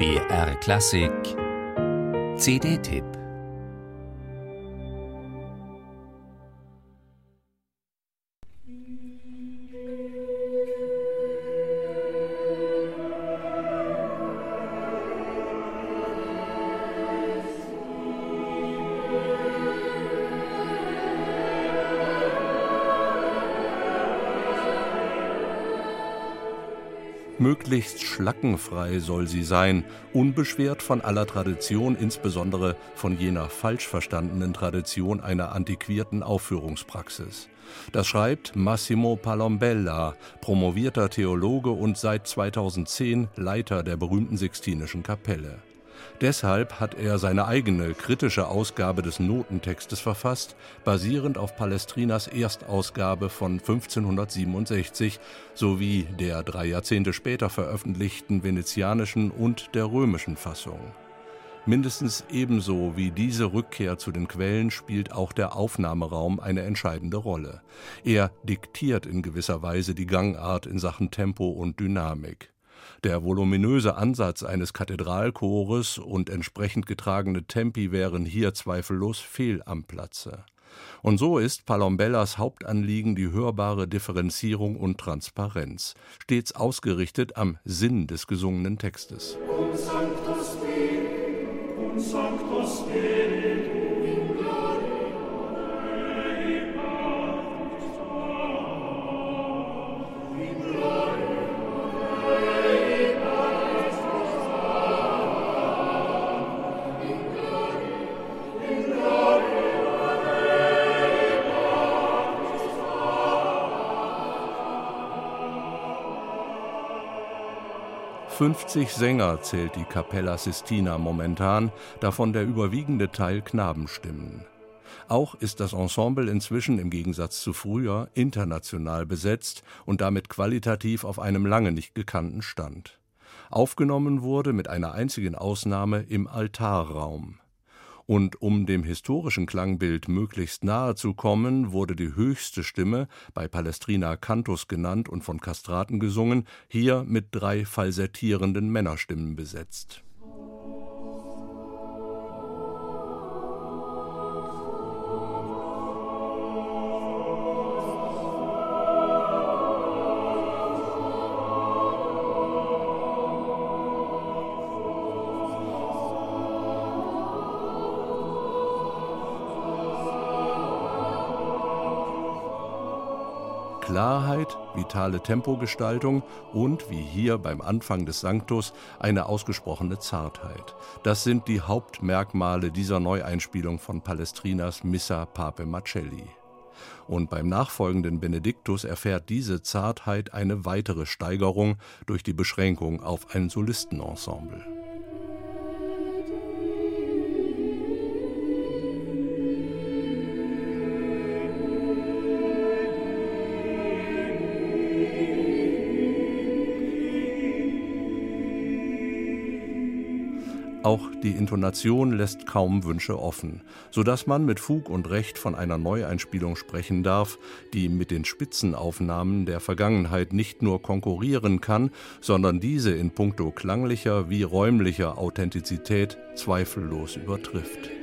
BR Klassik. CD-Tipp Möglichst schlackenfrei soll sie sein, unbeschwert von aller Tradition, insbesondere von jener falsch verstandenen Tradition einer antiquierten Aufführungspraxis. Das schreibt Massimo Palombella, promovierter Theologe und seit 2010 Leiter der berühmten Sixtinischen Kapelle. Deshalb hat er seine eigene kritische Ausgabe des Notentextes verfasst, basierend auf Palestrinas Erstausgabe von 1567 sowie der drei Jahrzehnte später veröffentlichten venezianischen und der römischen Fassung. Mindestens ebenso wie diese Rückkehr zu den Quellen spielt auch der Aufnahmeraum eine entscheidende Rolle. Er diktiert in gewisser Weise die Gangart in Sachen Tempo und Dynamik. Der voluminöse Ansatz eines Kathedralchores und entsprechend getragene Tempi wären hier zweifellos fehl am Platze. Und so ist Palombellas Hauptanliegen die hörbare Differenzierung und Transparenz, stets ausgerichtet am Sinn des gesungenen Textes. Und Sanctus Dei, und Sanctus Dei, Fünfzig Sänger zählt die Capella Sistina momentan, davon der überwiegende Teil Knabenstimmen. Auch ist das Ensemble inzwischen im Gegensatz zu früher international besetzt und damit qualitativ auf einem lange nicht gekannten Stand. Aufgenommen wurde mit einer einzigen Ausnahme im Altarraum. Und um dem historischen Klangbild möglichst nahe zu kommen, wurde die höchste Stimme, bei Palestrina Cantus genannt und von Kastraten gesungen, hier mit drei falsettierenden Männerstimmen besetzt Klarheit, vitale Tempogestaltung und, wie hier beim Anfang des Sanctus, eine ausgesprochene Zartheit. Das sind die Hauptmerkmale dieser Neueinspielung von Palestrinas Missa Pape Marcelli. Und beim nachfolgenden Benediktus erfährt diese Zartheit eine weitere Steigerung durch die Beschränkung auf ein Solistenensemble. Auch die Intonation lässt kaum Wünsche offen, so dass man mit Fug und Recht von einer Neueinspielung sprechen darf, die mit den Spitzenaufnahmen der Vergangenheit nicht nur konkurrieren kann, sondern diese in puncto klanglicher wie räumlicher Authentizität zweifellos übertrifft.